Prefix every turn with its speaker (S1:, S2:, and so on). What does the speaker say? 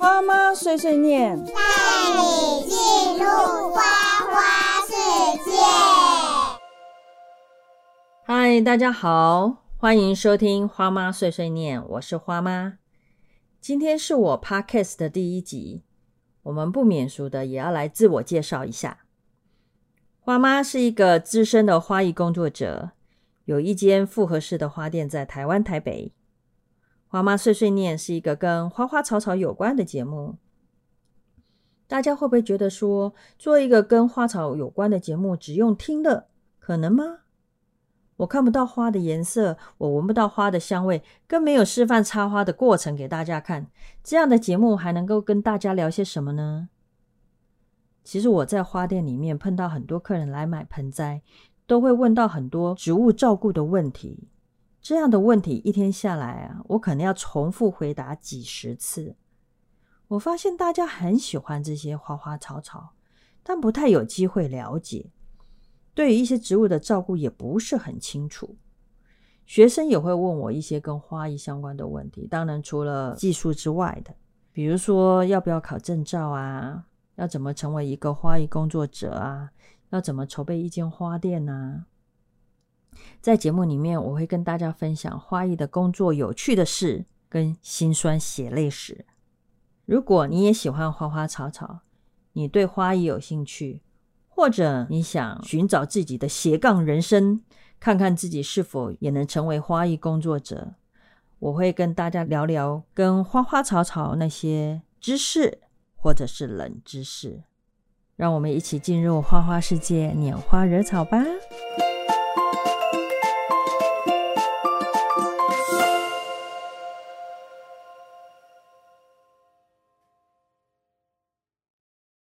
S1: 花妈碎碎念，
S2: 带你进入花花世界。
S1: 嗨，大家好，欢迎收听花妈碎碎念，我是花妈。今天是我 podcast 的第一集，我们不免俗的也要来自我介绍一下。花妈是一个资深的花艺工作者，有一间复合式的花店在台湾台北。花妈碎碎念是一个跟花花草草有关的节目。大家会不会觉得说，做一个跟花草有关的节目，只用听的，可能吗？我看不到花的颜色，我闻不到花的香味，更没有示范插花的过程给大家看。这样的节目还能够跟大家聊些什么呢？其实我在花店里面碰到很多客人来买盆栽，都会问到很多植物照顾的问题。这样的问题一天下来啊，我可能要重复回答几十次。我发现大家很喜欢这些花花草草，但不太有机会了解，对于一些植物的照顾也不是很清楚。学生也会问我一些跟花艺相关的问题，当然除了技术之外的，比如说要不要考证照啊，要怎么成为一个花艺工作者啊，要怎么筹备一间花店啊。在节目里面，我会跟大家分享花艺的工作有趣的事跟辛酸血泪史。如果你也喜欢花花草草，你对花艺有兴趣，或者你想寻找自己的斜杠人生，看看自己是否也能成为花艺工作者，我会跟大家聊聊跟花花草草那些知识，或者是冷知识。让我们一起进入花花世界，拈花惹草吧！